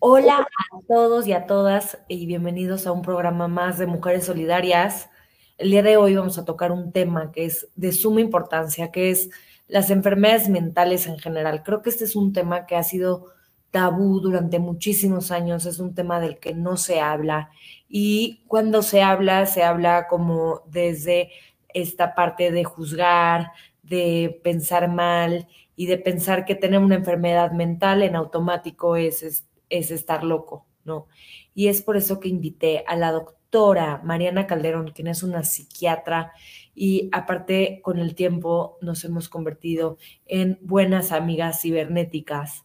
Hola a todos y a todas y bienvenidos a un programa más de Mujeres Solidarias. El día de hoy vamos a tocar un tema que es de suma importancia, que es las enfermedades mentales en general. Creo que este es un tema que ha sido tabú durante muchísimos años, es un tema del que no se habla y cuando se habla, se habla como desde esta parte de juzgar, de pensar mal y de pensar que tener una enfermedad mental en automático es, es, estar loco, ¿no? Y es por eso que invité a la doctora Mariana Calderón, quien es una psiquiatra y aparte con el tiempo nos hemos convertido en buenas amigas cibernéticas.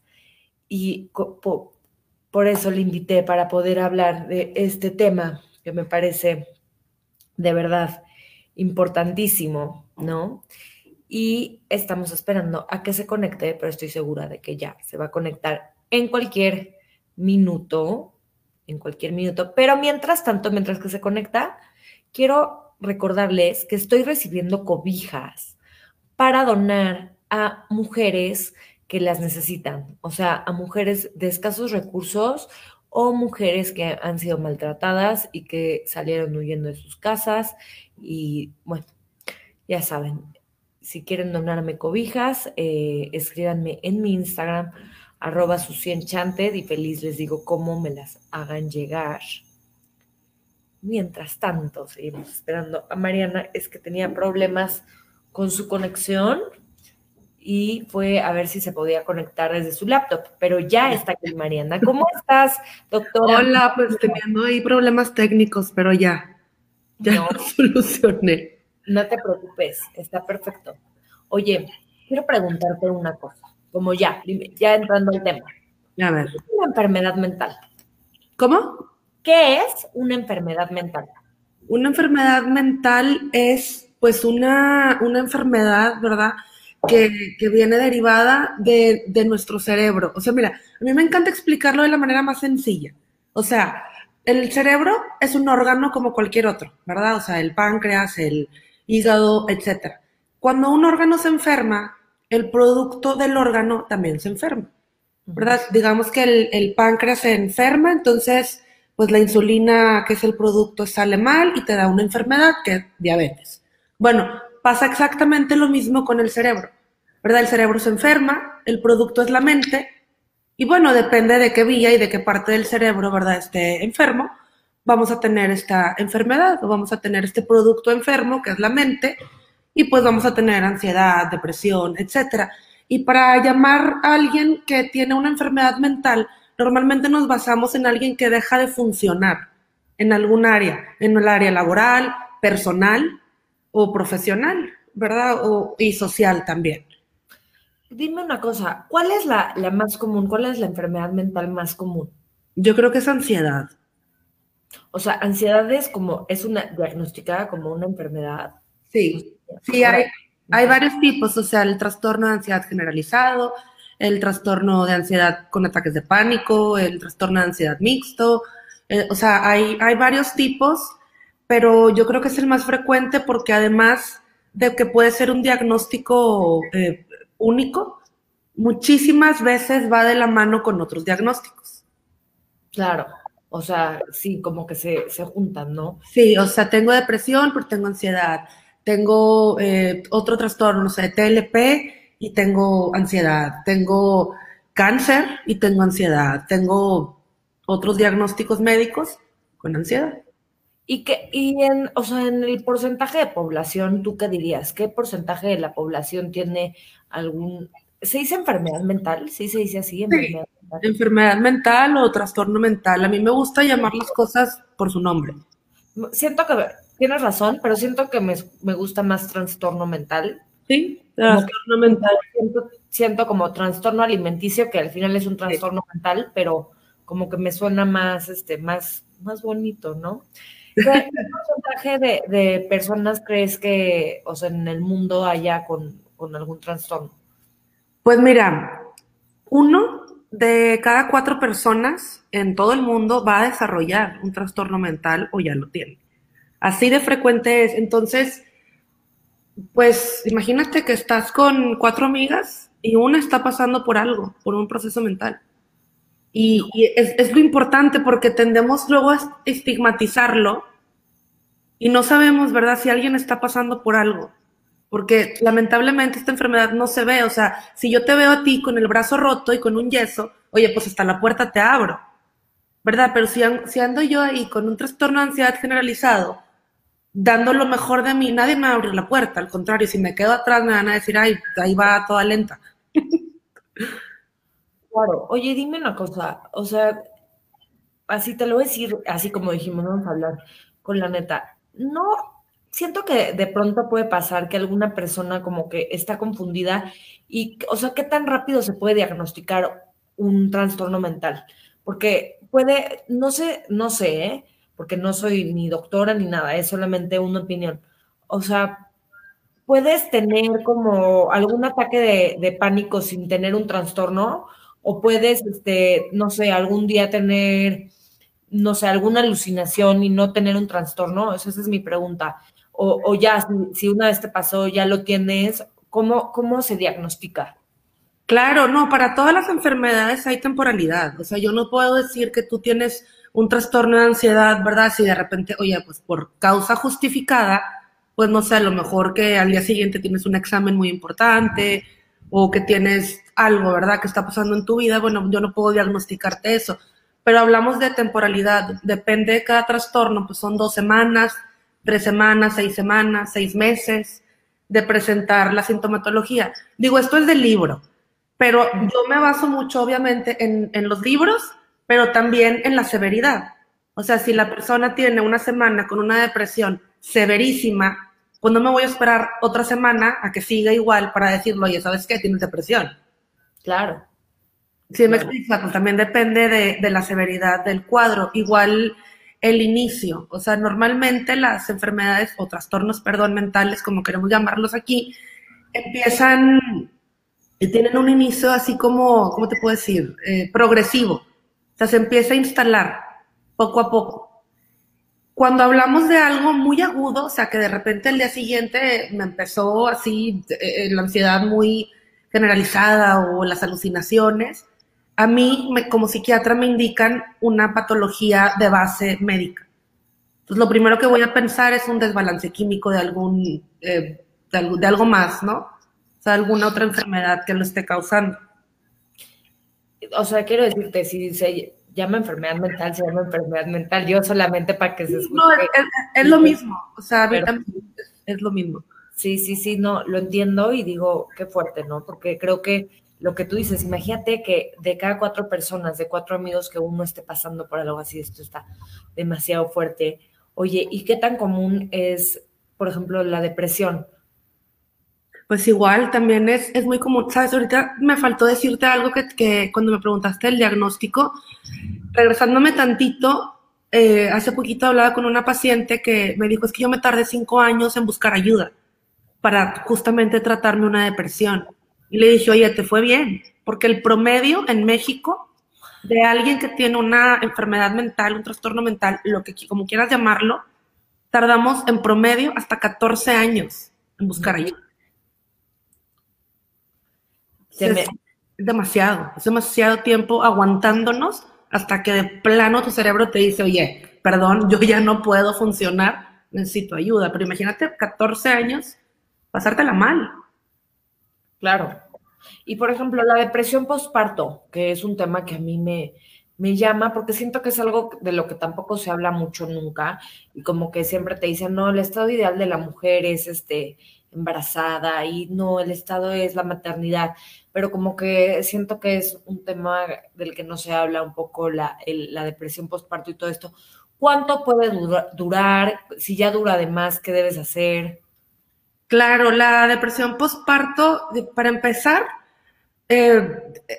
Y por eso le invité para poder hablar de este tema que me parece de verdad importantísimo, ¿no? y estamos esperando a que se conecte, pero estoy segura de que ya se va a conectar en cualquier minuto, en cualquier minuto. Pero mientras tanto, mientras que se conecta, quiero recordarles que estoy recibiendo cobijas para donar a mujeres que las necesitan, o sea, a mujeres de escasos recursos o mujeres que han sido maltratadas y que salieron huyendo de sus casas y bueno, ya saben, si quieren donarme cobijas, eh, escríbanme en mi Instagram, arroba Enchanted, y feliz les digo cómo me las hagan llegar. Mientras tanto, seguimos esperando a Mariana, es que tenía problemas con su conexión y fue a ver si se podía conectar desde su laptop, pero ya está aquí Mariana. ¿Cómo estás, doctora? Hola, pues teniendo ahí problemas técnicos, pero ya, ya lo solucioné. No te preocupes, está perfecto. Oye, quiero preguntarte una cosa, como ya, ya entrando al tema. A ver. ¿Qué es una enfermedad mental? ¿Cómo? ¿Qué es una enfermedad mental? Una enfermedad mental es pues una, una enfermedad, ¿verdad? Que, que viene derivada de, de nuestro cerebro. O sea, mira, a mí me encanta explicarlo de la manera más sencilla. O sea, el cerebro es un órgano como cualquier otro, ¿verdad? O sea, el páncreas, el, hígado, etc. Cuando un órgano se enferma, el producto del órgano también se enferma, ¿verdad? Digamos que el, páncreas se enferma, entonces, pues la insulina, que es el producto, sale mal y te da una enfermedad que es diabetes. Bueno, pasa exactamente lo mismo con el cerebro, ¿verdad? El cerebro se enferma, el producto es la mente, y bueno, depende de qué vía y de qué parte del cerebro, ¿verdad?, esté enfermo, vamos a tener esta enfermedad o vamos a tener este producto enfermo que es la mente y pues vamos a tener ansiedad, depresión, etcétera. Y para llamar a alguien que tiene una enfermedad mental, normalmente nos basamos en alguien que deja de funcionar en algún área, en el área laboral, personal o profesional, ¿verdad? O, y social también. Dime una cosa, ¿cuál es la, la más común? ¿Cuál es la enfermedad mental más común? Yo creo que es ansiedad. O sea, ansiedad es como, es una diagnosticada como una enfermedad. Sí, sí, hay, hay varios tipos, o sea, el trastorno de ansiedad generalizado, el trastorno de ansiedad con ataques de pánico, el trastorno de ansiedad mixto, eh, o sea, hay, hay varios tipos, pero yo creo que es el más frecuente porque además de que puede ser un diagnóstico eh, único, muchísimas veces va de la mano con otros diagnósticos. Claro. O sea, sí, como que se, juntan, ¿no? Sí, o sea, tengo depresión, pero tengo ansiedad. Tengo eh, otro trastorno, no sé, TLP y tengo ansiedad. Tengo cáncer y tengo ansiedad. Tengo otros diagnósticos médicos con ansiedad. Y que, y en, o sea, en el porcentaje de población, ¿tú qué dirías? ¿Qué porcentaje de la población tiene algún, se dice enfermedad mental? Sí, se dice así, enfermedad enfermedad mental o trastorno mental. A mí me gusta llamar las cosas por su nombre. Siento que tienes razón, pero siento que me, gusta más trastorno mental. Sí, trastorno mental. Siento, como trastorno alimenticio, que al final es un trastorno mental, pero como que me suena más, este, más, más bonito, ¿no? ¿Qué porcentaje de, de, personas crees que, o sea, en el mundo haya con, con algún trastorno? Pues mira, uno de cada cuatro personas en todo el mundo va a desarrollar un trastorno mental o ya lo tiene. Así de frecuente es. Entonces, pues imagínate que estás con cuatro amigas y una está pasando por algo, por un proceso mental. Y, es, lo importante porque tendemos luego a estigmatizarlo y no sabemos, ¿verdad?, si alguien está pasando por algo. Porque lamentablemente esta enfermedad no se ve. O sea, si yo te veo a ti con el brazo roto y con un yeso, oye, pues hasta la puerta te abro. ¿Verdad? Pero si, si ando yo ahí con un trastorno de ansiedad generalizado, dando lo mejor de mí, nadie me va a abrir la puerta. Al contrario, si me quedo atrás me van a decir, ay, ahí va toda lenta. Claro. Oye, dime una cosa, o sea, así te lo voy a decir, así como dijimos, vamos a hablar con la neta. No, siento que de pronto puede pasar que alguna persona como que está confundida y, o sea, ¿qué tan rápido se puede diagnosticar un trastorno mental? Porque puede, no sé, no sé, ¿eh? Porque no soy ni doctora ni nada, es solamente una opinión. O sea, puedes tener como algún ataque de, pánico sin tener un trastorno o puedes, este, no sé, algún día tener, no sé, alguna alucinación y no tener un trastorno? Esa, es mi pregunta. O, ya, si, una vez te pasó, ya lo tienes, ¿cómo, cómo se diagnostica? Claro, no, para todas las enfermedades hay temporalidad. O sea, yo no puedo decir que tú tienes un trastorno de ansiedad, ¿verdad? Si de repente, oye, pues por causa justificada, pues no sé, a lo mejor que al día siguiente tienes un examen muy importante o que tienes algo, ¿verdad?, que está pasando en tu vida, bueno, yo no puedo diagnosticarte eso. Pero hablamos de temporalidad, depende de cada trastorno, pues son dos semanas, tres semanas, seis semanas, seis meses de presentar la sintomatología. Digo, esto es del libro, pero yo me baso mucho, obviamente, en, en los libros, pero también en la severidad. O sea, si la persona tiene una semana con una depresión severísima, pues no me voy a esperar otra semana a que siga igual para decirlo, oye, ¿sabes qué? Tienes depresión. Claro. Sí, me explica, pues también depende de, la severidad del cuadro. Igual el inicio, o sea, normalmente las enfermedades o trastornos, perdón, mentales, como queremos llamarlos aquí, empiezan y tienen un inicio así como, ¿cómo te puedo decir? Eh, progresivo. O sea, se empieza a instalar poco a poco. Cuando hablamos de algo muy agudo, o sea, que de repente el día siguiente me empezó así eh, la ansiedad muy generalizada o las alucinaciones, a mí como psiquiatra me indican una patología de base médica. Entonces lo primero que voy a pensar es un desbalance químico de algún, eh, de, algo, más, ¿no? O sea, alguna otra enfermedad que lo esté causando. O sea, quiero decirte, si se llama enfermedad mental, se llama enfermedad mental, yo solamente para que se escuche. No, es, lo mismo, o sea, es lo mismo. Sí, sí, sí, no, lo entiendo y digo, qué fuerte, ¿no? Porque creo que lo que tú dices, imagínate que de cada cuatro personas, de cuatro amigos que uno esté pasando por algo así, esto está demasiado fuerte. Oye, ¿y qué tan común es, por ejemplo, la depresión? Pues igual, también es, es muy común. Sabes, ahorita me faltó decirte algo que, que cuando me preguntaste el diagnóstico, regresándome tantito, eh, hace poquito hablaba con una paciente que me dijo, es que yo me tardé cinco años en buscar ayuda para justamente tratarme una depresión. Y le dije, oye, te fue bien, porque el promedio en México de alguien que tiene una enfermedad mental, un trastorno mental, lo que como quieras llamarlo, tardamos en promedio hasta 14 años en buscar ayuda. Es, demasiado, es demasiado tiempo aguantándonos hasta que de plano tu cerebro te dice, oye, perdón, yo ya no puedo funcionar, necesito ayuda. Pero imagínate 14 años pasártela mal. Claro. Y por ejemplo, la depresión postparto, que es un tema que a mí me, me llama porque siento que es algo de lo que tampoco se habla mucho nunca y como que siempre te dicen, no, el estado ideal de la mujer es este embarazada y no, el estado es la maternidad, pero como que siento que es un tema del que no se habla un poco la, la depresión postparto y todo esto. ¿Cuánto puede durar? Si ya dura de más, ¿qué debes hacer? Claro, la depresión postparto, para empezar, eh,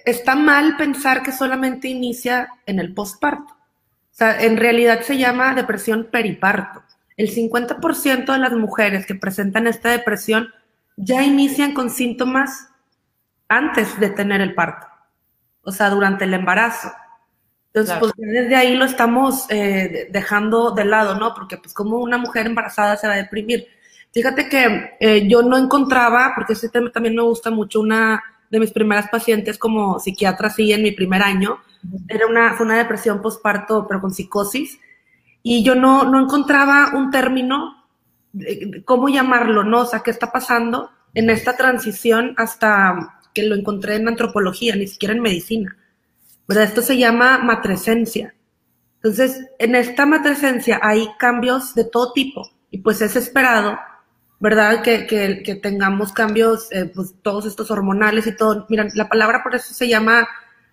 está mal pensar que solamente inicia en el postparto. O sea, en realidad se llama depresión periparto. El 50% de las mujeres que presentan esta depresión ya inician con síntomas antes de tener el parto, o sea, durante el embarazo. Entonces, pues desde ahí lo estamos eh, dejando de lado, ¿no? Porque pues como una mujer embarazada se va a deprimir. Fíjate que eh, yo no encontraba, porque ese tema también me gusta mucho, una de mis primeras pacientes como psiquiatra, sí, en mi primer año, era una, fue una depresión postparto, pero con psicosis, y yo no, no encontraba un término, cómo llamarlo, ¿no? O sea, ¿qué está pasando en esta transición hasta que lo encontré en antropología, ni siquiera en medicina? ¿Verdad? Esto se llama matresencia. Entonces, en esta matresencia hay cambios de todo tipo, y pues es esperado ¿verdad? Que, que, tengamos cambios, eh, pues todos estos hormonales y todo. Mira, la palabra por eso se llama,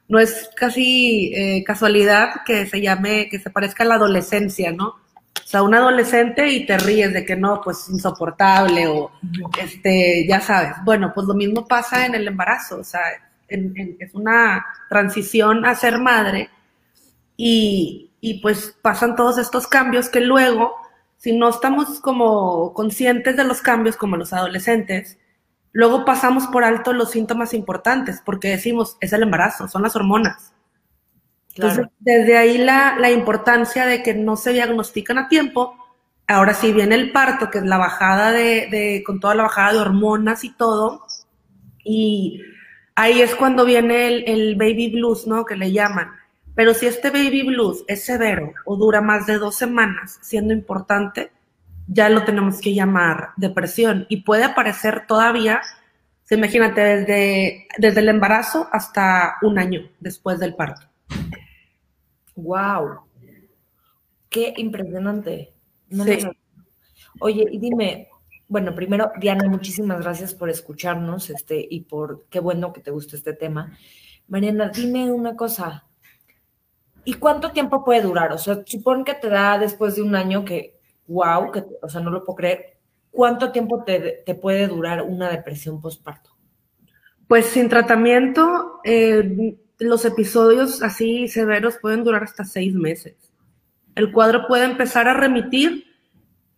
no es casi eh, casualidad que se llame, que se parezca a la adolescencia, ¿no? O sea, un adolescente y te ríes de que no, pues insoportable o, este, ya sabes. Bueno, pues lo mismo pasa en el embarazo, o sea, es una transición a ser madre y, y pues pasan todos estos cambios que luego si no estamos como conscientes de los cambios como los adolescentes, luego pasamos por alto los síntomas importantes porque decimos, es el embarazo, son las hormonas. Entonces, desde ahí la, la, importancia de que no se diagnostican a tiempo. Ahora sí viene el parto, que es la bajada de, de, con toda la bajada de hormonas y todo. Y ahí es cuando viene el, el baby blues, ¿no? Que le llaman pero si este baby blues es severo o dura más de dos semanas, siendo importante, ya lo tenemos que llamar depresión y puede aparecer todavía, imagínate, desde, desde el embarazo hasta un año después del parto. ¡Wow! ¡Qué impresionante! sí. Oye, y dime, bueno, primero, Diana, muchísimas gracias por escucharnos este, y por qué bueno que te guste este tema. Mariana, dime una cosa. ¿Y cuánto tiempo puede durar? O sea, supone que te da después de un año que, wow, que, o sea, no lo puedo creer. ¿Cuánto tiempo te, puede durar una depresión postparto? Pues sin tratamiento, eh, los episodios así severos pueden durar hasta seis meses. El cuadro puede empezar a remitir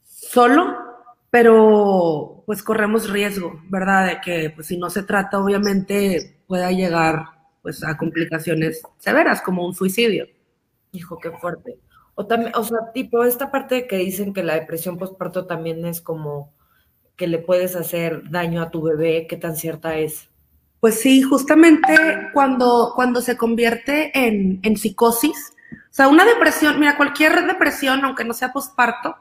solo, pero pues corremos riesgo, ¿verdad? De que pues si no se trata, obviamente pueda llegar pues a complicaciones severas como un suicidio. Hijo, qué fuerte. O también, o sea, tipo, esta parte que dicen que la depresión postparto también es como que le puedes hacer daño a tu bebé, ¿qué tan cierta es? Pues sí, justamente cuando, cuando se convierte en, en psicosis, o sea, una depresión, mira, cualquier depresión, aunque no sea postparto,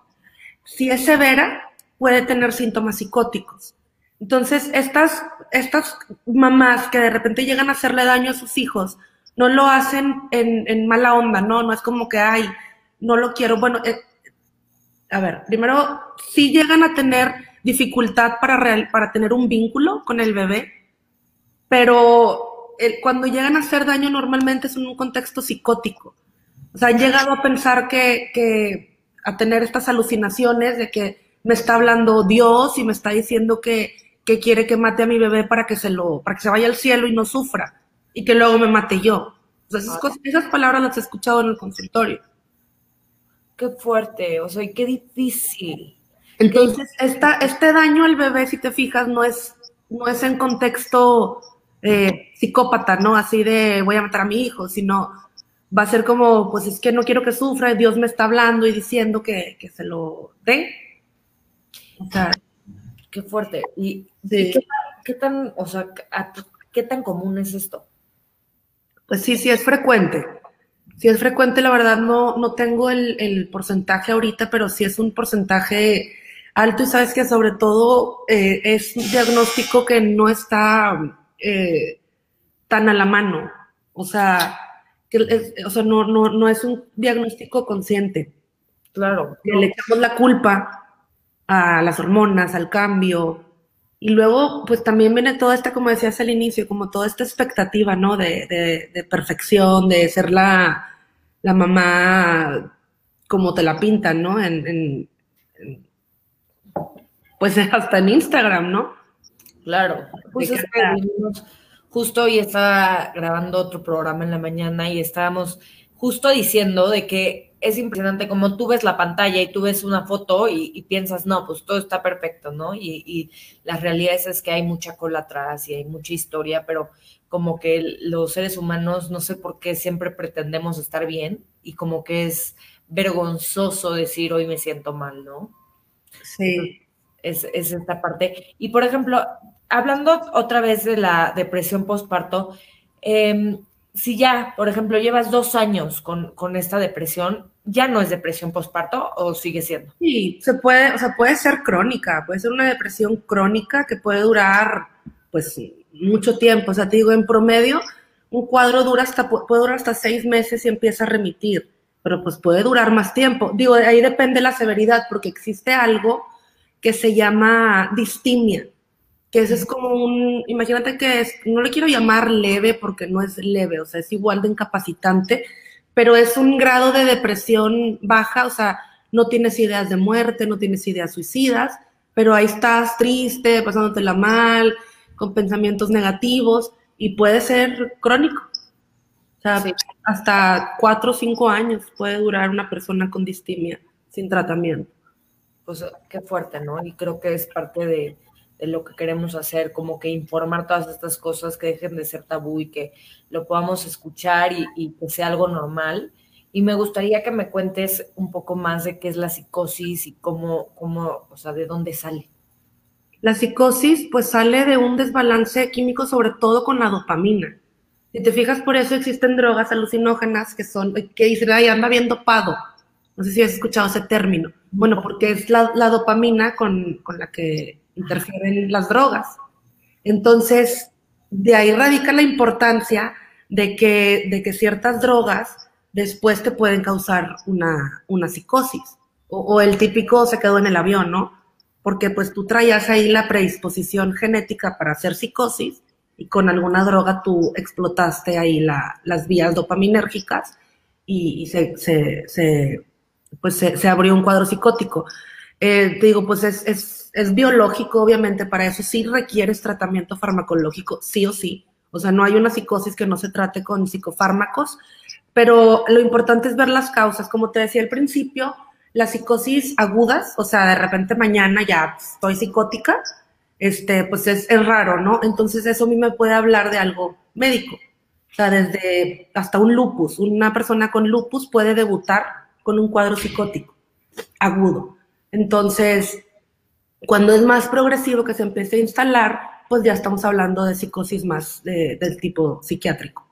si es severa, puede tener síntomas psicóticos. Entonces, estas, estas mamás que de repente llegan a hacerle daño a sus hijos, no lo hacen en, mala onda, ¿no? No es como que, ay, no lo quiero. Bueno, eh, a ver, primero, sí llegan a tener dificultad para, real, para tener un vínculo con el bebé, pero cuando llegan a hacer daño normalmente es en un contexto psicótico. O sea, han llegado a pensar que, que, a tener estas alucinaciones de que me está hablando Dios y me está diciendo que, que quiere que mate a mi bebé para que se lo, para que se vaya al cielo y no sufra, y que luego me mate yo. O sea, esas, palabras las he escuchado en el consultorio. Qué fuerte, o sea, qué difícil. Entonces, esta, este daño al bebé, si te fijas, no es, no es en contexto eh, psicópata, ¿no? Así de voy a matar a mi hijo, sino va a ser como, pues es que no quiero que sufra, Dios me está hablando y diciendo que, que se lo dé. O sea, qué fuerte. ¿Y, qué, tan, o sea, qué tan común es esto? Pues sí, sí es frecuente. Sí es frecuente, la verdad no, no tengo el, porcentaje ahorita, pero sí es un porcentaje alto y sabes que sobre todo eh, es un diagnóstico que no está eh, tan a la mano. O sea, que o sea no, no, no es un diagnóstico consciente. Claro. Le echamos la culpa a las hormonas, al cambio. Y luego, pues también viene toda esta, como decías al inicio, como toda esta expectativa, ¿no? De, de, perfección, de ser la, la, mamá como te la pintan, ¿no? En, pues hasta en Instagram, ¿no? Claro. Pues justo hoy estaba grabando otro programa en la mañana y estábamos justo diciendo de que es impresionante como tú ves la pantalla y tú ves una foto y, piensas, no, pues todo está perfecto, ¿no? Y, y, la realidad es, que hay mucha cola atrás y hay mucha historia, pero como que los seres humanos, no sé por qué siempre pretendemos estar bien y como que es vergonzoso decir hoy me siento mal, ¿no? Sí. Es, es esta parte. Y por ejemplo, hablando otra vez de la depresión postparto, eh, si ya, por ejemplo, llevas dos años con, con esta depresión, ¿ya no es depresión postparto o sigue siendo? Sí, se puede, o sea, puede ser crónica, puede ser una depresión crónica que puede durar, pues, mucho tiempo. O sea, te digo, en promedio, un cuadro dura hasta, puede durar hasta seis meses y empieza a remitir, pero pues puede durar más tiempo. Digo, ahí depende la severidad, porque existe algo que se llama distimia, que ese es como un, imagínate que es, no le quiero llamar leve porque no es leve, o sea, es igual de incapacitante, pero es un grado de depresión baja, o sea, no tienes ideas de muerte, no tienes ideas suicidas, pero ahí estás triste, pasándotela mal, con pensamientos negativos y puede ser crónico. O sea, hasta cuatro o cinco años puede durar una persona con distimia sin tratamiento. Pues qué fuerte, ¿no? Y creo que es parte de, de lo que queremos hacer, como que informar todas estas cosas que dejen de ser tabú y que lo podamos escuchar y, que sea algo normal. Y me gustaría que me cuentes un poco más de qué es la psicosis y cómo, cómo, o sea, de dónde sale. La psicosis pues sale de un desbalance químico, sobre todo con la dopamina. Si te fijas, por eso existen drogas alucinógenas que son, que dicen, ay, anda bien dopado. No sé si has escuchado ese término. Bueno, porque es la, la dopamina con, con, la que interfieren las drogas. Entonces, de ahí radica la importancia de que, de que ciertas drogas después te pueden causar una, una psicosis. O, el típico se quedó en el avión, ¿no? Porque pues tú traías ahí la predisposición genética para hacer psicosis y con alguna droga tú explotaste ahí la, las vías dopaminérgicas y, se, se, pues se, abrió un cuadro psicótico. Eh, te digo, pues es, es es biológico, obviamente, para eso sí requieres tratamiento farmacológico, sí o sí. O sea, no hay una psicosis que no se trate con psicofármacos, pero lo importante es ver las causas. Como te decía al principio, las psicosis agudas, o sea, de repente mañana ya estoy psicótica, este, pues es, es raro, ¿no? Entonces eso a mí me puede hablar de algo médico. O sea, desde hasta un lupus. Una persona con lupus puede debutar con un cuadro psicótico agudo. Entonces, cuando es más progresivo que se empiece a instalar, pues ya estamos hablando de psicosis más de, del tipo psiquiátrico.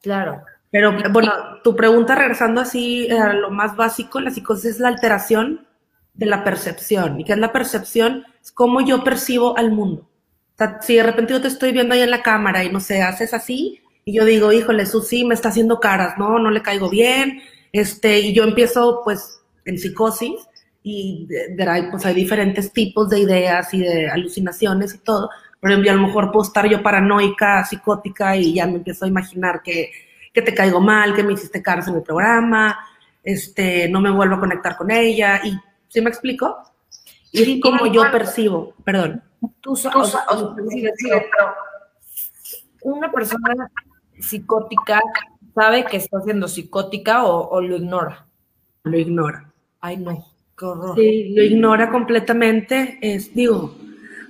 Claro. Pero bueno, tu pregunta regresando así a lo más básico, la psicosis es la alteración de la percepción. ¿Y qué es la percepción? Es cómo yo percibo al mundo. O sea, si de repente yo te estoy viendo ahí en la cámara y no sé, haces así, y yo digo, híjole, Susi me está haciendo caras, no, no le caigo bien, este, y yo empiezo pues en psicosis, y pues hay diferentes tipos de ideas y de alucinaciones y todo. Por ejemplo, a lo mejor puedo estar yo paranoica, psicótica y ya me empiezo a imaginar que, que te caigo mal, que me hiciste caras en el programa, este, no me vuelvo a conectar con ella y ¿sí me explico? Y como yo percibo, perdón. Tú, una persona psicótica sabe que está siendo psicótica o, o lo ignora. Lo ignora. Ay, no. Sí, lo ignora completamente. Es, digo,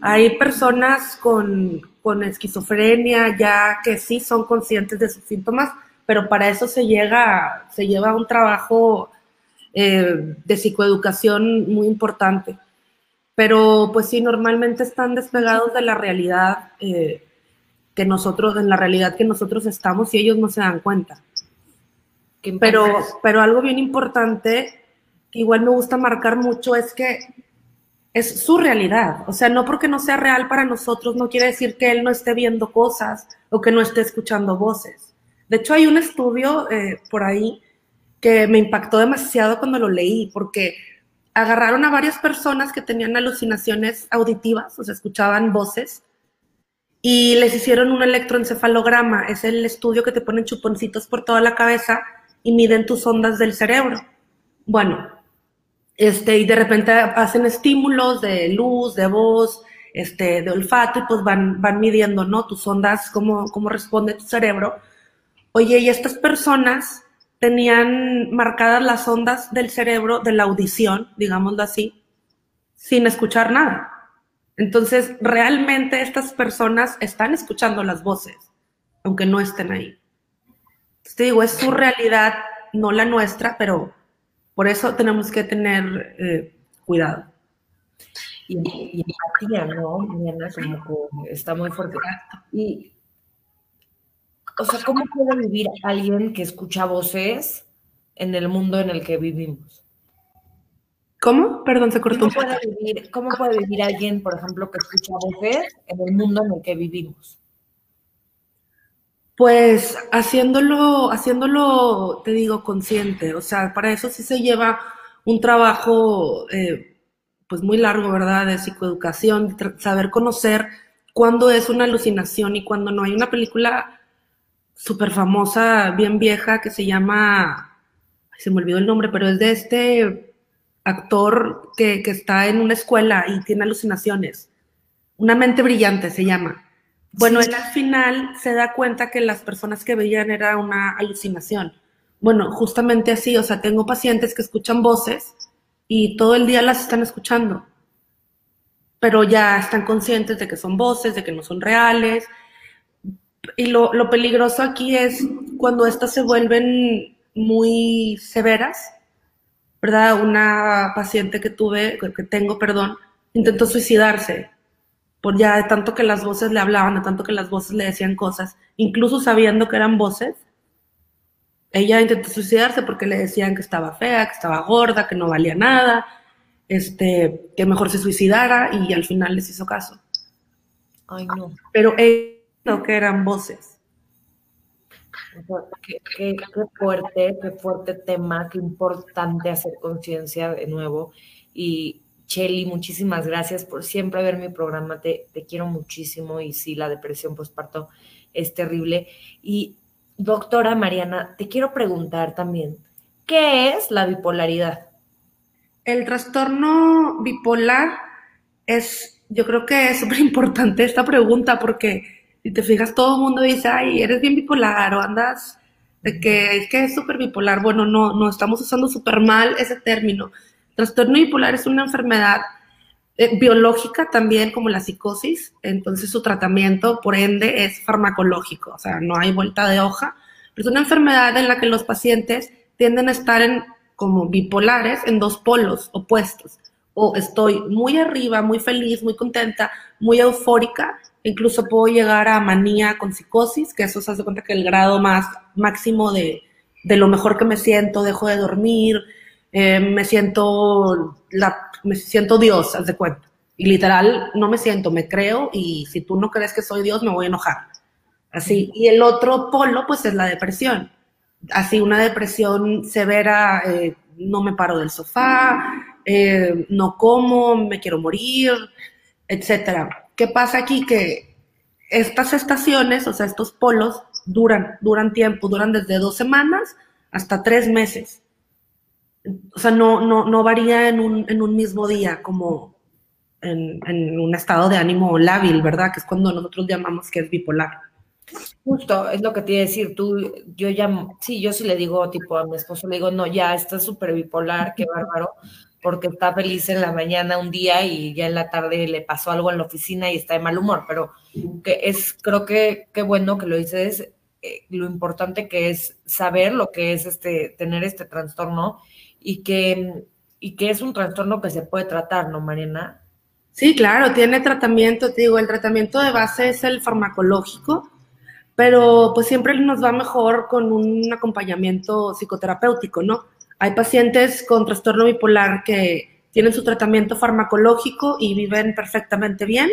hay personas con, con, esquizofrenia ya que sí son conscientes de sus síntomas, pero para eso se llega, se lleva un trabajo eh, de psicoeducación muy importante. Pero pues sí, normalmente están despegados de la realidad eh, que nosotros, en la realidad que nosotros estamos y ellos no se dan cuenta. Pero, pero algo bien importante que igual me gusta marcar mucho es que es su realidad. O sea, no porque no sea real para nosotros, no quiere decir que él no esté viendo cosas o que no esté escuchando voces. De hecho, hay un estudio eh, por ahí que me impactó demasiado cuando lo leí, porque agarraron a varias personas que tenían alucinaciones auditivas, o sea, escuchaban voces, y les hicieron un electroencefalograma. Es el estudio que te ponen chuponcitos por toda la cabeza y miden tus ondas del cerebro. Bueno, este, y de repente hacen estímulos de luz, de voz, este, de olfato, y pues van, van midiendo, ¿no? Tus ondas, cómo, cómo responde tu cerebro. Oye, y estas personas tenían marcadas las ondas del cerebro de la audición, digámoslo así, sin escuchar nada. Entonces, realmente estas personas están escuchando las voces, aunque no estén ahí. te digo, es su realidad, no la nuestra, pero por eso tenemos que tener eh, cuidado. Y, y empatía, ¿no? Mariana, como que está muy fuerte. Y o sea, ¿cómo puede vivir alguien que escucha voces en el mundo en el que vivimos? ¿Cómo? Perdón, se cortó. ¿Cómo puede vivir, cómo puede vivir alguien, por ejemplo, que escucha voces en el mundo en el que vivimos? Pues haciéndolo, haciéndolo, te digo, consciente. O sea, para eso sí se lleva un trabajo, eh, pues muy largo, ¿verdad? De psicoeducación, saber conocer cuándo es una alucinación y cuándo no. Hay una película súper famosa, bien vieja, que se llama, se me olvidó el nombre, pero es de este actor que, que está en una escuela y tiene alucinaciones. Una mente brillante se llama. Bueno, él al final se da cuenta que las personas que veían era una alucinación. Bueno, justamente así, o sea, tengo pacientes que escuchan voces y todo el día las están escuchando, pero ya están conscientes de que son voces, de que no son reales. Y lo, peligroso aquí es cuando estas se vuelven muy severas, ¿verdad? Una paciente que tuve, que tengo, perdón, intentó suicidarse por ya de tanto que las voces le hablaban, de tanto que las voces le decían cosas, incluso sabiendo que eran voces, ella intentó suicidarse porque le decían que estaba fea, que estaba gorda, que no valía nada, este, que mejor se suicidara y al final les hizo caso. Ay, no. Pero ella no que eran voces. Qué, qué, fuerte, qué fuerte tema, qué importante hacer conciencia de nuevo. Y, Shelly, muchísimas gracias por siempre ver mi programa, te, quiero muchísimo y sí, la depresión postparto es terrible. Y doctora Mariana, te quiero preguntar también, ¿qué es la bipolaridad? El trastorno bipolar es, yo creo que es súper importante esta pregunta porque si te fijas, todo el mundo dice, ay, eres bien bipolar o andas de que es que es súper bipolar. Bueno, no, no estamos usando súper mal ese término. Trastorno bipolar es una enfermedad eh, biológica también como la psicosis, entonces su tratamiento por ende es farmacológico, o sea, no hay vuelta de hoja, pero es una enfermedad en la que los pacientes tienden a estar en, como bipolares en dos polos opuestos, o estoy muy arriba, muy feliz, muy contenta, muy eufórica, incluso puedo llegar a manía con psicosis, que eso se hace cuenta que el grado más máximo de, de lo mejor que me siento, dejo de dormir, eh, me siento la, me siento Dios, haz de cuenta. Y literal, no me siento, me creo y si tú no crees que soy Dios, me voy a enojar. Así. Y el otro polo, pues es la depresión. Así, una depresión severa, eh, no me paro del sofá, eh, no como, me quiero morir, etcétera. ¿Qué pasa aquí? Que estas estaciones, o sea, estos polos, duran, duran tiempo, duran desde dos semanas hasta tres meses o sea, no, no, no varía en un, en un mismo día como en, en, un estado de ánimo lábil, ¿verdad? Que es cuando nosotros llamamos que es bipolar. Justo, es lo que te iba a decir, tú, yo ya, sí, yo sí le digo tipo a mi esposo, le digo, no, ya está súper bipolar, qué bárbaro, porque está feliz en la mañana un día y ya en la tarde le pasó algo en la oficina y está de mal humor, pero que es, creo que qué bueno que lo dices, eh, lo importante que es saber lo que es este, tener este trastorno y que, y que es un trastorno que se puede tratar, ¿no, Mariana? Sí, claro, tiene tratamiento, te digo, el tratamiento de base es el farmacológico, pero pues siempre nos va mejor con un acompañamiento psicoterapéutico, ¿no? Hay pacientes con trastorno bipolar que tienen su tratamiento farmacológico y viven perfectamente bien,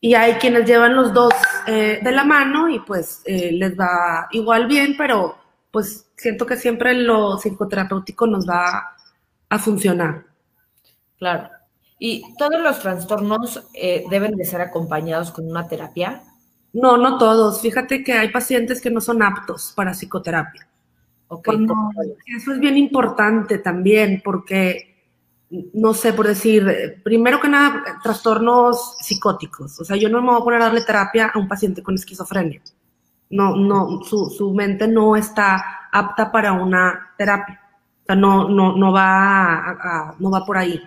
y hay quienes llevan los dos eh, de la mano y pues eh, les va igual bien, pero pues siento que siempre lo psicoterapéutico nos va a funcionar. Claro. ¿Y todos los trastornos eh, deben de ser acompañados con una terapia? No, no todos. Fíjate que hay pacientes que no son aptos para psicoterapia. Okay, eso es bien importante también porque, no sé, por decir, primero que nada, trastornos psicóticos. O sea, yo no me voy a poner a darle terapia a un paciente con esquizofrenia no, no, su, su mente no está apta para una terapia. O sea, no, no, no, va no va por ahí,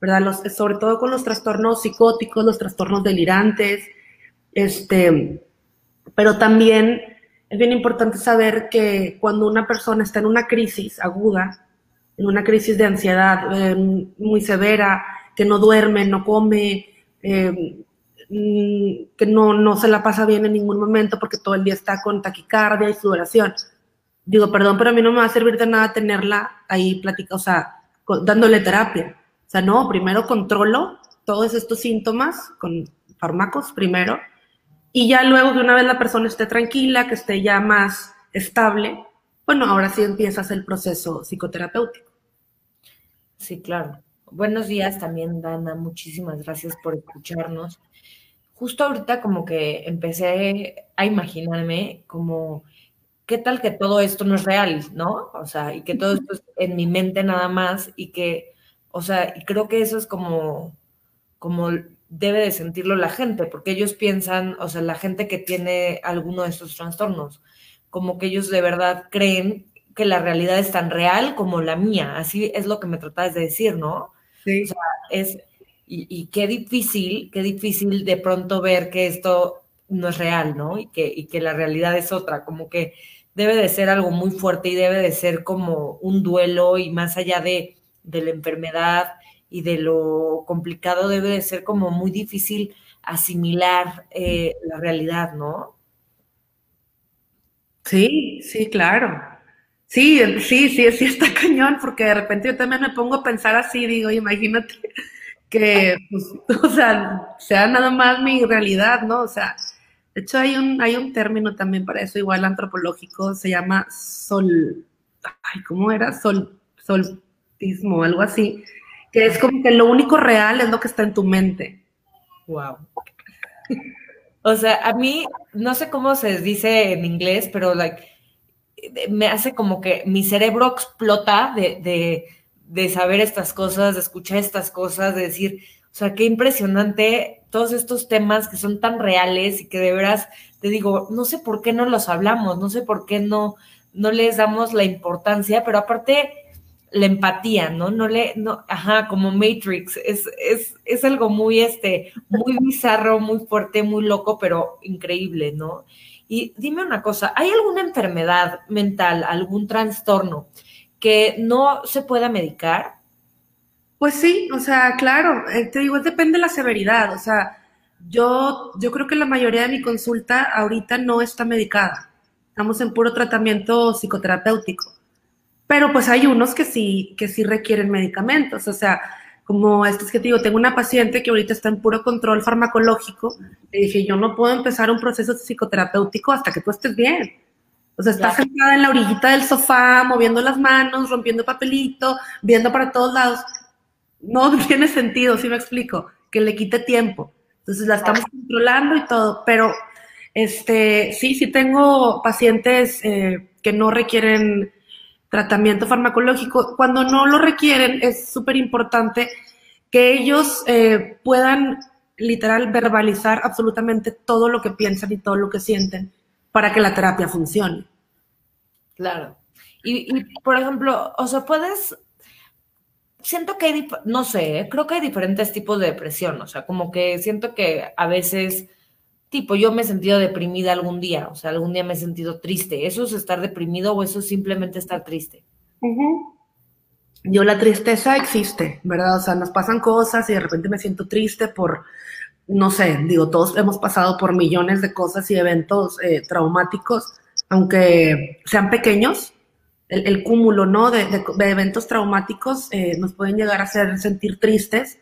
¿verdad? Los, sobre todo con los trastornos psicóticos, los trastornos delirantes, este, pero también es bien importante saber que cuando una persona está en una crisis aguda, en una crisis de ansiedad eh, muy severa, que no duerme, no come, eh, que no, no se la pasa bien en ningún momento porque todo el día está con taquicardia y sudoración. Digo, perdón, pero a mí no me va a servir de nada tenerla ahí platica, o sea, dándole terapia. O sea, no, primero controlo todos estos síntomas con fármacos primero y ya luego que una vez la persona esté tranquila, que esté ya más estable, bueno, ahora sí empiezas el proceso psicoterapéutico. Sí, claro. Buenos días también, Dana. Muchísimas gracias por escucharnos. Justo ahorita como que empecé a imaginarme como, ¿qué tal que todo esto no es real, no? O sea, y que todo esto es en mi mente nada más y que, o sea, y creo que eso es como, como debe de sentirlo la gente, porque ellos piensan, o sea, la gente que tiene alguno de estos trastornos, como que ellos de verdad creen que la realidad es tan real como la mía. Así es lo que me tratas de decir, ¿no? Sí. O sea, es, y, qué difícil, qué difícil de pronto ver que esto no es real, ¿no? Y que, y que la realidad es otra, como que debe de ser algo muy fuerte y debe de ser como un duelo y más allá de, de la enfermedad y de lo complicado debe de ser como muy difícil asimilar eh, la realidad, ¿no? Sí, sí, claro. Sí, sí, sí, sí está cañón, porque de repente yo también me pongo a pensar así, digo, imagínate que, pues, o sea, sea nada más mi realidad, ¿no? O sea, de hecho hay un, hay un término también para eso, igual antropológico, se llama sol, ay, ¿cómo era? Sol, soltismo, algo así, que es como que lo único real es lo que está en tu mente. Wow. O sea, a mí, no sé cómo se dice en inglés, pero like, me hace como que mi cerebro explota de, de, saber estas cosas, de escuchar estas cosas, de decir, o sea, qué impresionante todos estos temas que son tan reales y que de veras te digo, no sé por qué no los hablamos, no sé por qué no, no les damos la importancia, pero aparte la empatía, ¿no? No le, no, ajá, como Matrix, es, es, es algo muy, este, muy bizarro, muy fuerte, muy loco, pero increíble, ¿no? Y dime una cosa, ¿hay alguna enfermedad mental, algún trastorno que no se pueda medicar? Pues sí, o sea, claro, eh, te digo, depende de la severidad, o sea, yo, yo creo que la mayoría de mi consulta ahorita no está medicada, estamos en puro tratamiento psicoterapéutico pero pues hay unos que sí, que sí requieren medicamentos, o sea, como estos que te digo, tengo una paciente que ahorita está en puro control farmacológico, le dije, yo no puedo empezar un proceso psicoterapéutico hasta que tú estés bien. O sea, está sentada en la orillita del sofá, moviendo las manos, rompiendo papelito, viendo para todos lados. No tiene sentido, si me explico, que le quite tiempo. Entonces la estamos controlando y todo, pero este, sí, sí tengo pacientes eh, que no requieren tratamiento farmacológico. Cuando no lo requieren, es súper importante que ellos eh, puedan literal verbalizar absolutamente todo lo que piensan y todo lo que sienten para que la terapia funcione. Claro. Y, por ejemplo, o sea, puedes, siento que hay, no sé, ¿eh? creo que hay diferentes tipos de depresión, o sea, como que siento que a veces tipo, yo me he sentido deprimida algún día, o sea, algún día me he sentido triste. ¿Eso es estar deprimido o eso es simplemente estar triste? Yo la tristeza existe, ¿verdad? O sea, nos pasan cosas y de repente me siento triste por, no sé, digo, todos hemos pasado por millones de cosas y eventos eh, traumáticos, aunque sean pequeños, el, cúmulo, ¿no? De, eventos traumáticos eh, nos pueden llegar a hacer sentir tristes,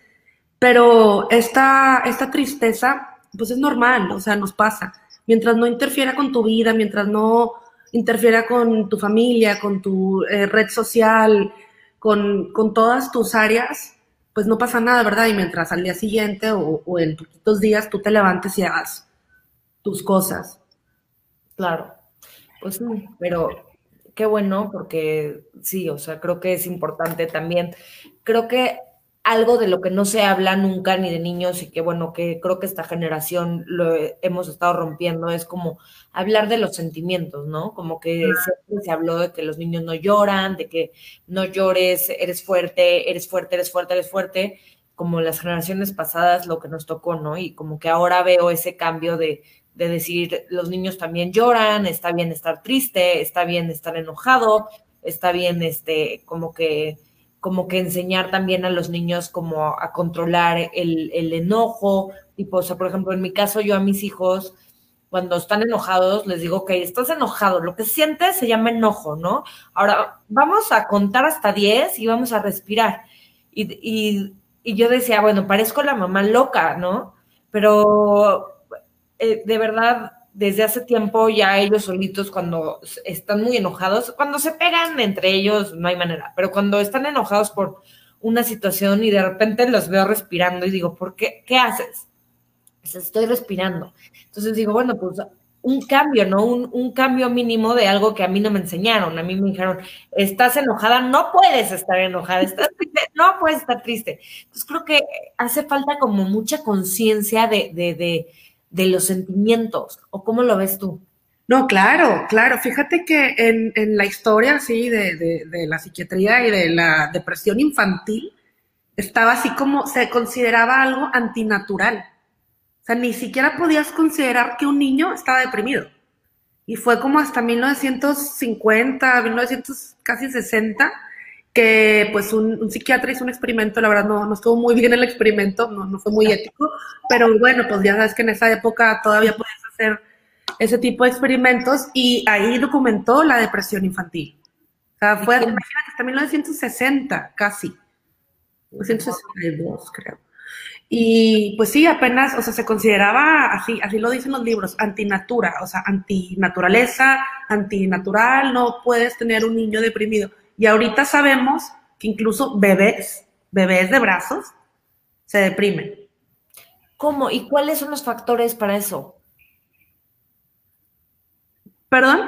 pero esta, esta tristeza pues es normal, o sea, nos pasa. Mientras no interfiera con tu vida, mientras no interfiera con tu familia, con tu eh, red social, con, todas tus áreas, pues no pasa nada, ¿verdad? Y mientras al día siguiente o, en poquitos días tú te levantes y hagas tus cosas. Claro, pues sí, pero qué bueno porque sí, o sea, creo que es importante también. Creo que algo de lo que no se habla nunca ni de niños y que bueno, que creo que esta generación lo hemos estado rompiendo, es como hablar de los sentimientos, ¿no? Como que siempre se habló de que los niños no lloran, de que no llores, eres fuerte, eres fuerte, eres fuerte, eres fuerte, como las generaciones pasadas lo que nos tocó, ¿no? Y como que ahora veo ese cambio de, de decir, los niños también lloran, está bien estar triste, está bien estar enojado, está bien, este, como que como que enseñar también a los niños como a controlar el, enojo, tipo, o sea, por ejemplo, en mi caso, yo a mis hijos, cuando están enojados, les digo, ok, estás enojado, lo que sientes se llama enojo, ¿no? Ahora, vamos a contar hasta 10 y vamos a respirar. Y, yo decía, bueno, parezco la mamá loca, ¿no? Pero eh, de verdad, desde hace tiempo ya ellos solitos cuando están muy enojados, cuando se pegan entre ellos no hay manera, pero cuando están enojados por una situación y de repente los veo respirando y digo, ¿por qué? ¿Qué haces? Pues estoy respirando. Entonces digo, bueno, pues un cambio, ¿no? Un, un, cambio mínimo de algo que a mí no me enseñaron. A mí me dijeron, estás enojada, no puedes estar enojada, estás triste, no puedes estar triste. Entonces creo que hace falta como mucha conciencia de, de, de, de, los sentimientos. ¿O cómo lo ves tú? No, claro, claro. Fíjate que en, en la historia, sí, de, de la psiquiatría y de la depresión infantil, estaba así como, se consideraba algo antinatural o sea, ni siquiera podías considerar que un niño estaba deprimido. Y fue como hasta 1950, 1900, casi 60, que pues un, psiquiatra hizo un experimento, la verdad no, no estuvo muy bien el experimento, no, no, fue muy ético, pero bueno, pues ya sabes que en esa época todavía podías hacer ese tipo de experimentos y ahí documentó la depresión infantil. O sea, fue, imagínate, hasta 1960, casi. 1962, creo. Y pues sí, apenas, o sea, se consideraba así, así lo dicen los libros, antinatura, o sea, antinaturaleza, antinatural, no puedes tener un niño deprimido. Y ahorita sabemos que incluso bebés, bebés de brazos, se deprimen. ¿Cómo? ¿Y cuáles son los factores para eso? ¿Perdón?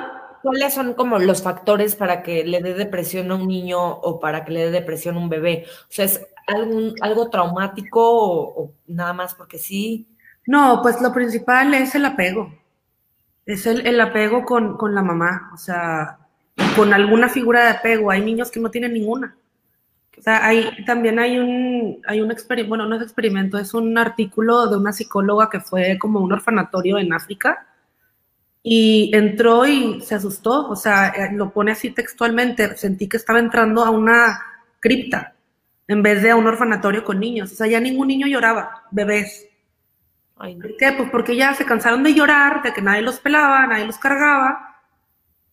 ¿Cuáles son como los factores para que le dé depresión a un niño o para que le dé depresión a un bebé? O sea, es algún, algo traumático o, nada más porque sí? No, pues lo principal es el apego. Es el, apego con, la mamá, o sea, con alguna figura de apego. Hay niños que no tienen ninguna. O sea, hay, también hay un, hay un experimento, bueno, no es experimento, es un artículo de una psicóloga que fue como un orfanatorio en África y entró y se asustó, o sea, eh, lo pone así textualmente, sentí que estaba entrando a una cripta en vez de a un orfanatorio con niños. O sea, ya ningún niño lloraba, bebés. ¿Por qué? Pues porque ya se cansaron de llorar, de que nadie los pelaba, nadie los cargaba,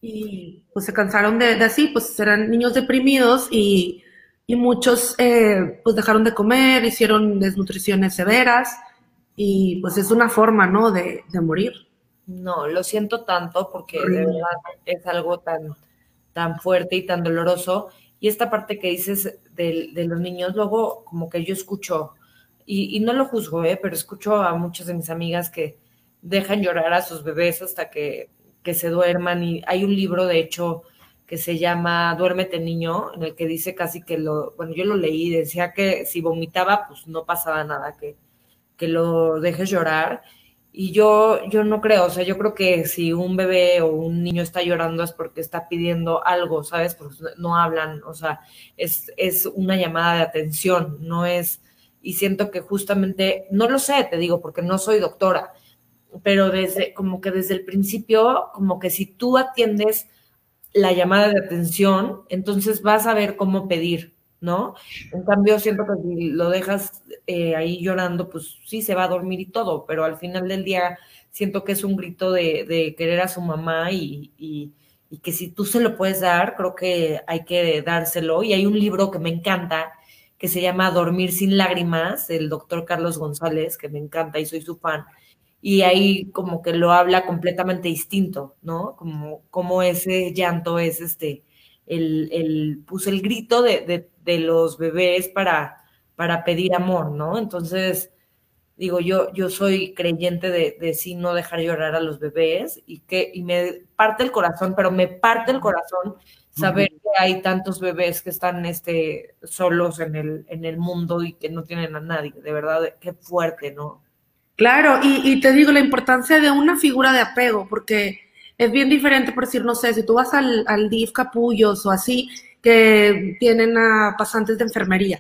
y pues se cansaron de, así, pues eran niños deprimidos y, muchos eh, pues dejaron de comer, hicieron desnutriciones severas, y pues es una forma, ¿no?, de, de morir. No, lo siento tanto porque de verdad es algo tan, tan fuerte y tan doloroso. Y esta parte que dices de, los niños, luego como que yo escucho, y, no lo juzgo, ¿eh? pero escucho a muchas de mis amigas que dejan llorar a sus bebés hasta que, que se duerman. Y hay un libro, de hecho, que se llama Duérmete niño, en el que dice casi que lo, bueno, yo lo leí, decía que si vomitaba, pues no pasaba nada, que, que lo dejes llorar. Y yo, yo no creo, o sea, yo creo que si un bebé o un niño está llorando es porque está pidiendo algo, ¿sabes? Porque no hablan, o sea, es, es una llamada de atención, no es, y siento que justamente, no lo sé, te digo, porque no soy doctora, pero desde, como que desde el principio, como que si tú atiendes la llamada de atención, entonces vas a ver cómo pedir, ¿no? En cambio, siento que si lo dejas eh, ahí llorando, pues sí se va a dormir y todo, pero al final del día siento que es un grito de, querer a su mamá y, y, que si tú se lo puedes dar, creo que hay que dárselo. Y hay un libro que me encanta que se llama Dormir sin lágrimas, del doctor Carlos González, que me encanta y soy su fan. Y ahí como que lo habla completamente distinto, ¿no? Como, como ese llanto es este, el, el, puso el grito de, de, los bebés para, para pedir amor, ¿no? Entonces, digo, yo, yo soy creyente de, de sí no dejar llorar a los bebés y que y me parte el corazón, pero me parte el corazón saber que hay tantos bebés que están este, solos en el, en el mundo y que no tienen a nadie, de verdad, qué fuerte, ¿no? Claro, y, y te digo la importancia de una figura de apego, porque es bien diferente por decir, no sé, si tú vas al, DIF Capullos o así, que tienen a pasantes de enfermería,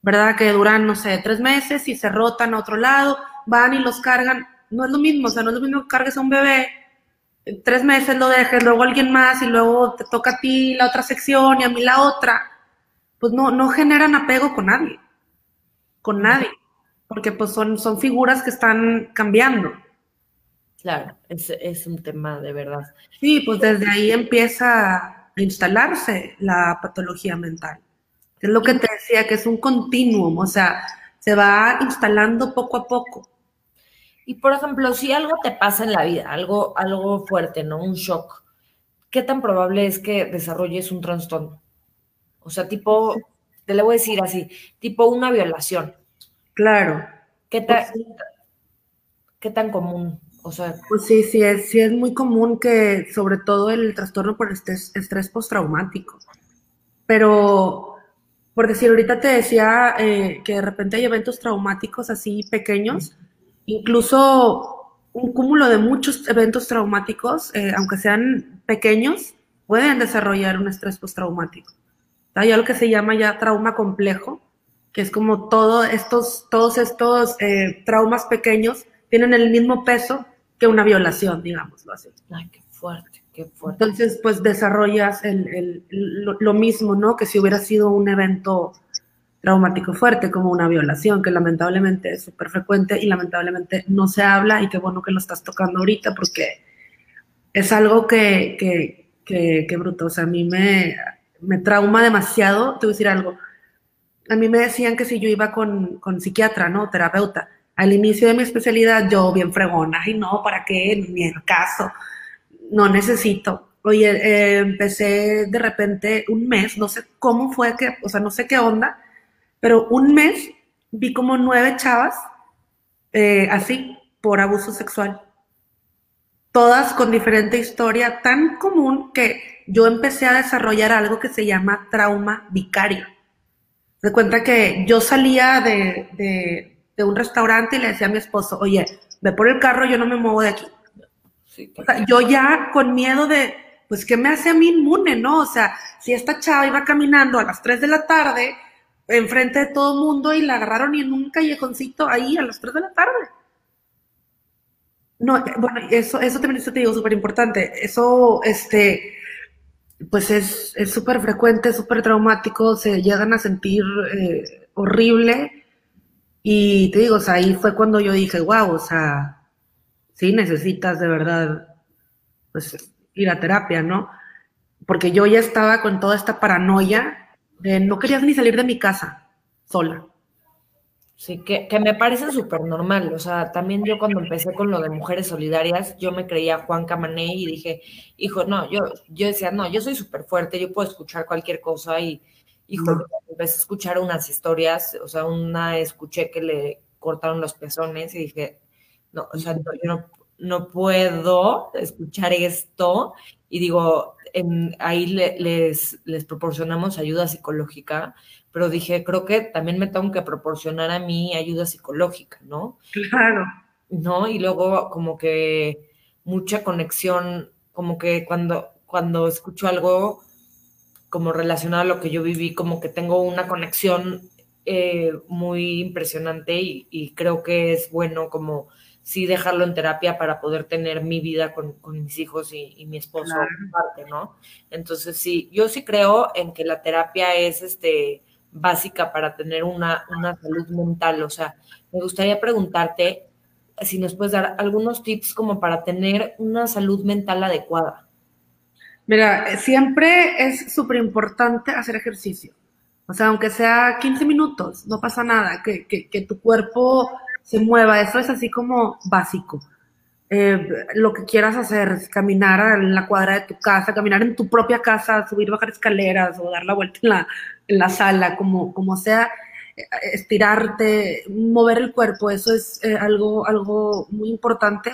¿verdad? Que duran, no sé, tres meses y se rotan a otro lado, van y los cargan. No es lo mismo, o sea, no es lo mismo que cargues a un bebé, tres meses lo dejes, luego alguien más y luego te toca a ti la otra sección y a mí la otra. Pues no, no generan apego con nadie, con nadie. Porque pues son, son figuras que están cambiando. Claro, es, es un tema de verdad. Sí, pues desde ahí empieza a instalarse la patología mental. Es lo que te decía, que es un continuum, o sea, se va instalando poco a poco. Y por ejemplo, si algo te pasa en la vida, algo, algo fuerte, ¿no? Un shock, ¿qué tan probable es que desarrolles un trastorno? O sea, tipo, te le voy a decir así, tipo una violación. Claro. ¿Qué, pues ¿qué tan común? O sea, pues sí, sí es, sí es muy común que, sobre todo el trastorno por estrés, estrés postraumático. Pero, por decir, ahorita te decía eh, que de repente hay eventos traumáticos así pequeños, incluso un cúmulo de muchos eventos traumáticos, eh, aunque sean pequeños, pueden desarrollar un estrés postraumático. Hay algo que se llama ya trauma complejo, que es como todo estos, todos estos eh, traumas pequeños tienen el mismo peso que una violación, digámoslo así. Ay, qué fuerte, qué fuerte. Entonces, pues desarrollas el, lo, mismo, ¿no? Que si hubiera sido un evento traumático fuerte como una violación, que lamentablemente es súper frecuente y lamentablemente no se habla y qué bueno que lo estás tocando ahorita porque es algo que, que, que, que bruto, o sea, a mí me, me trauma demasiado, te voy a decir algo, a mí me decían que si yo iba con, con psiquiatra, ¿no? Terapeuta. Al inicio de mi especialidad, yo bien fregona, y no, ¿para qué? Ni el caso. No necesito. Oye, eh, empecé de repente un mes, no sé cómo fue que, o sea, no sé qué onda, pero un mes vi como nueve chavas eh, así, por abuso sexual. Todas con diferente historia, tan común que yo empecé a desarrollar algo que se llama trauma vicario se cuenta que yo salía de, un restaurante y le decía a mi esposo, oye, ve por el carro, yo no me muevo de aquí. yo ya con miedo de, pues, ¿qué me hace a mí inmune, no? O sea, si esta chava iba caminando a las 3 de la tarde, enfrente de todo el mundo y la agarraron y en un callejoncito ahí a las 3 de la tarde. No, bueno, eso, eso también te digo súper importante. Eso, este, pues es súper frecuente, súper traumático, se llegan a sentir eh, horrible. Y te digo, o sea, ahí fue cuando yo dije, wow, o sea, sí necesitas de verdad, pues, ir a terapia, ¿no? Porque yo ya estaba con toda esta paranoia de no querías ni salir de mi casa sola. Sí, que, que me parece súper normal. O sea, también yo cuando empecé con lo de mujeres solidarias, yo me creía Juan Camané y dije, hijo, no, yo, yo decía, no, yo soy súper fuerte, yo puedo escuchar cualquier cosa y, hijo, empecé a escuchar unas historias, o sea, una escuché que le cortaron los pezones y dije, no, o sea, yo no, no puedo escuchar esto y digo, en, ahí les, les proporcionamos ayuda psicológica pero dije, creo que también me tengo que proporcionar a mí ayuda psicológica, ¿no? Claro. ¿No? Y luego como que mucha conexión, como que cuando, cuando escucho algo como relacionado a lo que yo viví, como que tengo una conexión eh, muy impresionante y, creo que es bueno como sí dejarlo en terapia para poder tener mi vida con, mis hijos y, mi esposo parte, ¿no? Entonces sí, yo sí creo en que la terapia es este básica para tener una, salud mental. O sea, me gustaría preguntarte si nos puedes dar algunos tips como para tener una salud mental adecuada. Mira, siempre es súper importante hacer ejercicio. O sea, aunque sea 15 minutos, no pasa nada, que, que, tu cuerpo se mueva, eso es así como básico. Eh, lo que quieras hacer, caminar en la cuadra de tu casa, caminar en tu propia casa, subir, bajar escaleras o dar la vuelta en la, en la sala, como, como sea, estirarte, mover el cuerpo, eso es eh, algo, algo muy importante,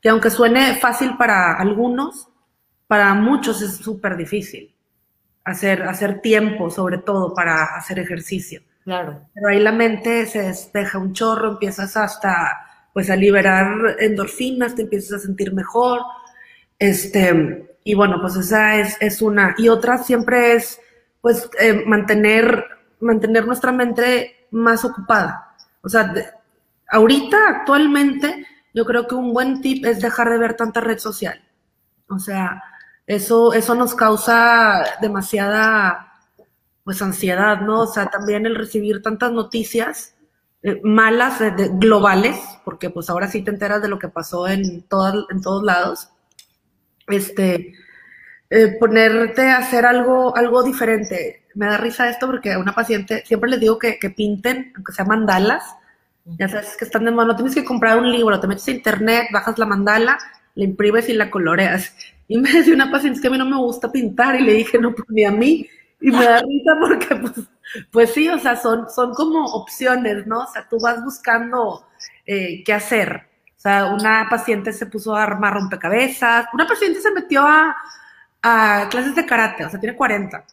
que aunque suene fácil para algunos, para muchos es súper difícil hacer, hacer tiempo, sobre todo para hacer ejercicio. Claro. Pero ahí la mente se despeja un chorro, empiezas hasta pues a liberar endorfinas, te empiezas a sentir mejor. Este, y bueno, pues esa es, es una. Y otra siempre es pues eh, mantener, mantener nuestra mente más ocupada. O sea, ahorita, actualmente, yo creo que un buen tip es dejar de ver tanta red social. O sea, eso, eso nos causa demasiada, pues, ansiedad, ¿no? O sea, también el recibir tantas noticias, eh, malas globales, porque pues ahora sí te enteras de lo que pasó en, en todos lados, este, eh, ponerte a hacer algo, algo diferente. Me da risa esto porque a una paciente siempre les digo que, que pinten, aunque sea mandalas, ya sabes que están de moda, no tienes que comprar un libro, te metes a internet, bajas la mandala, la imprimes y la coloreas. Y me decía una paciente que a mí no me gusta pintar y le dije, no, pues ni a mí. Y me da risa porque, pues, pues sí, o sea, son, son como opciones, ¿no? O sea, tú vas buscando eh, qué hacer. O sea, una paciente se puso a armar rompecabezas, una paciente se metió a, a clases de karate, o sea, tiene 40.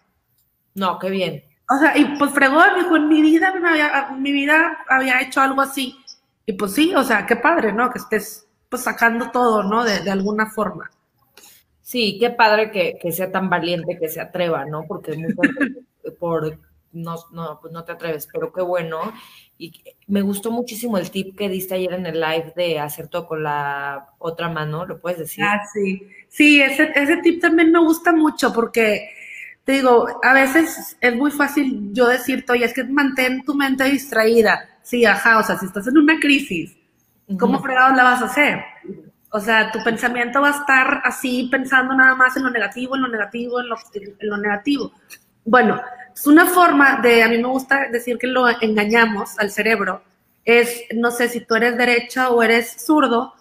No, qué bien. O sea, y pues fregó, dijo, en mi vida, me había, mi vida había hecho algo así. Y pues sí, o sea, qué padre, ¿no? Que estés pues sacando todo, ¿no? De, de alguna forma. Sí, qué padre que, que, sea tan valiente, que se atreva, ¿no? Porque muchas por no, no, pues no te atreves, pero qué bueno. Y me gustó muchísimo el tip que diste ayer en el live de hacer todo con la otra mano, ¿lo puedes decir? Ah, sí. Sí, ese, ese tip también me gusta mucho porque te digo, a veces es muy fácil yo decirte, oye, es que mantén tu mente distraída. Sí, ajá, o sea, si estás en una crisis, ¿cómo fregado la vas a hacer? O sea, tu pensamiento va a estar así pensando nada más en lo negativo, en lo negativo, en lo, en lo negativo. Bueno, es una forma de, a mí me gusta decir que lo engañamos al cerebro, es, no sé, si tú eres derecha o eres zurdo,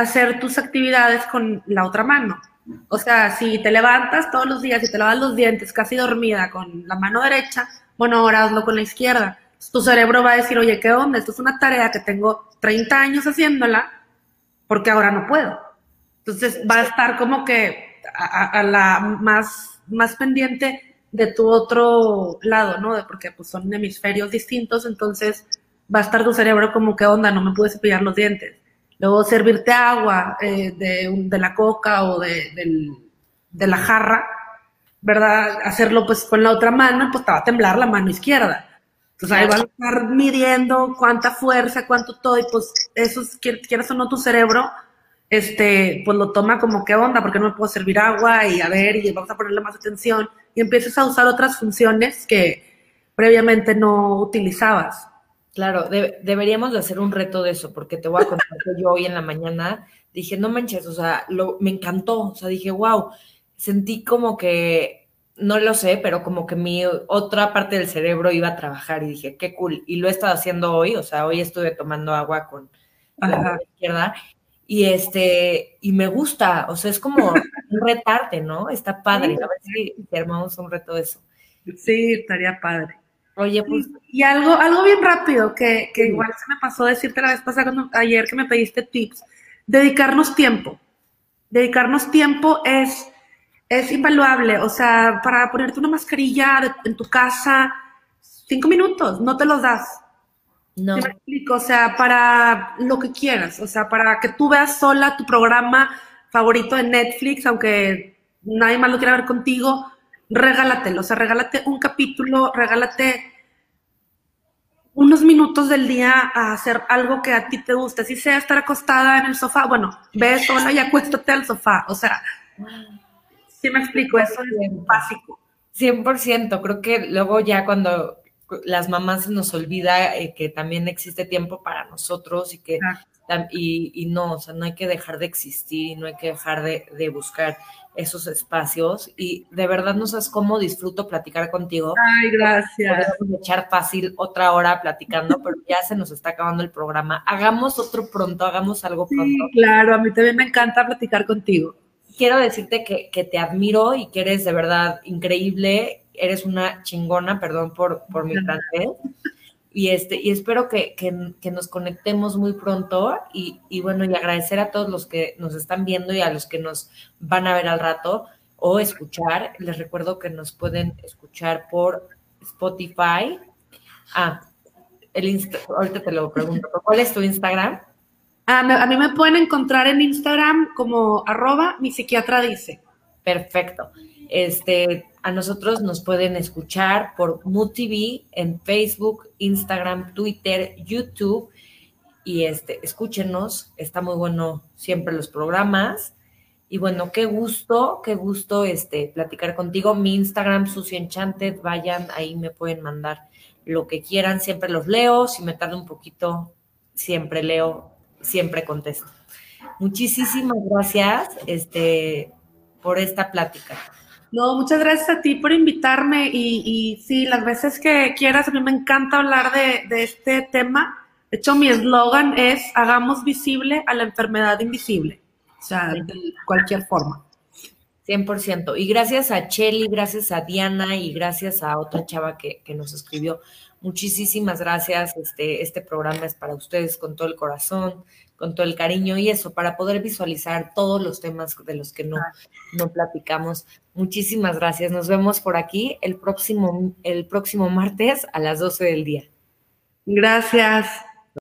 hacer tus actividades con la otra mano. O sea, si te levantas todos los días y te lavas los dientes casi dormida con la mano derecha, bueno, ahora hazlo con la izquierda. Tu cerebro va a decir, oye, ¿qué onda? Esto es una tarea que tengo 30 años haciéndola, porque ahora no puedo. Entonces va a estar como que a, la más, más pendiente de tu otro lado, ¿no? Porque pues son hemisferios distintos, entonces va a estar tu cerebro como que onda, no me pude cepillar los dientes. Luego servirte agua eh, de, la coca o de, la jarra, ¿verdad? Hacerlo pues con la otra mano, pues te va a temblar la mano izquierda. Entonces ahí van a estar midiendo cuánta fuerza, cuánto todo, y pues eso, quieras o no, tu cerebro, este, pues lo toma como qué onda, porque no me puedo servir agua y a ver, y vamos a ponerle más atención, y empiezas a usar otras funciones que previamente no utilizabas. Claro, deberíamos de hacer un reto de eso, porque te voy a contar que yo hoy en la mañana dije, no manches, o sea, lo, me encantó, o sea, dije, wow, sentí como que, no lo sé, pero como que mi otra parte del cerebro iba a trabajar y dije, qué cool, y lo he estado haciendo hoy, o sea, hoy estuve tomando agua con, la izquierda y este, y me gusta, o sea, es como un retarte, ¿no? Está padre, a ver si, armamos un reto de eso. Sí, estaría padre. Oye, pues. Y, algo, algo bien rápido que, que igual se me pasó decirte la vez pasada, cuando, ayer que me pediste tips, dedicarnos tiempo. Dedicarnos tiempo es, es invaluable. O sea, para ponerte una mascarilla en tu casa, cinco minutos, no te los das. No. me explico? O sea, para lo que quieras, o sea, para que tú veas sola tu programa favorito de Netflix, aunque nadie más lo quiera ver contigo, regálatelo, o sea, regálate un capítulo, regálate unos minutos del día a hacer algo que a ti te guste, si sea estar acostada en el sofá, bueno, ve sola y acuéstate al sofá, o sea, sí me explico, eso es básico. 100%, creo que luego ya cuando las mamás nos olvida eh, que también existe tiempo para nosotros y que y, y, no, o sea, no hay que dejar de existir y no hay que dejar de, de, buscar esos espacios y de verdad no sabes cómo disfruto platicar contigo. Ay, gracias. Podemos echar fácil otra hora platicando, pero ya se nos está acabando el programa. Hagamos otro pronto, hagamos algo pronto. Sí, claro, a mí también me encanta platicar contigo. Quiero decirte que, que te admiro y que eres de verdad increíble eres una chingona, perdón por, por mi francés. Y, este, y espero que, que, nos conectemos muy pronto y, y, bueno, y agradecer a todos los que nos están viendo y a los que nos van a ver al rato o escuchar. Les recuerdo que nos pueden escuchar por Spotify. Ah, el ahorita te lo pregunto. ¿Cuál es tu Instagram? a mí me pueden encontrar en Instagram como arroba mi psiquiatra dice. Perfecto. Este, a nosotros nos pueden escuchar por MUTV en Facebook, Instagram, Twitter, YouTube. Y este, escúchenos, está muy bueno siempre los programas. Y bueno, qué gusto, qué gusto este, platicar contigo. Mi Instagram, Susi Enchanted, vayan, ahí me pueden mandar lo que quieran, siempre los leo, si me tarda un poquito, siempre leo, siempre contesto. Muchísimas gracias este, por esta plática. No, muchas gracias a ti por invitarme y, y sí, las veces que quieras, a mí me encanta hablar de, de este tema. De hecho, mi eslogan es hagamos visible a la enfermedad invisible, o sea, de cualquier forma. 100%. Y gracias a Chelly, gracias a Diana y gracias a otra chava que, que nos escribió. Muchísimas gracias. Este, este programa es para ustedes con todo el corazón, con todo el cariño y eso, para poder visualizar todos los temas de los que no, no platicamos. Muchísimas gracias. Nos vemos por aquí el próximo, el próximo martes a las 12 del día. Gracias.